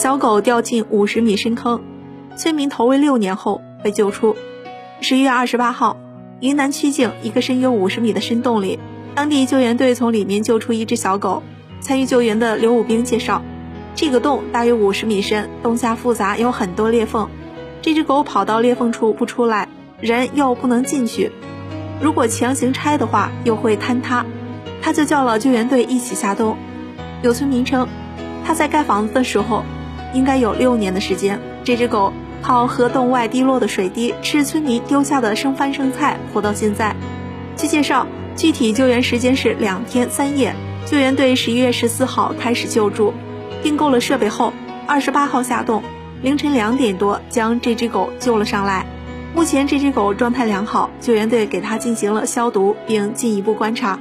小狗掉进五十米深坑，村民投喂六年后被救出。十一月二十八号，云南曲靖一个深有五十米的深洞里，当地救援队从里面救出一只小狗。参与救援的刘武兵介绍，这个洞大约五十米深，洞下复杂，有很多裂缝。这只狗跑到裂缝处不出来，人又不能进去，如果强行拆的话，又会坍塌。他就叫了救援队一起下洞。有村民称，他在盖房子的时候，应该有六年的时间。这只狗靠河洞外滴落的水滴，吃村民丢下的剩饭剩菜，活到现在。据介绍，具体救援时间是两天三夜。救援队十一月十四号开始救助，订购了设备后，二十八号下洞，凌晨两点多将这只狗救了上来。目前这只狗状态良好，救援队给它进行了消毒，并进一步观察。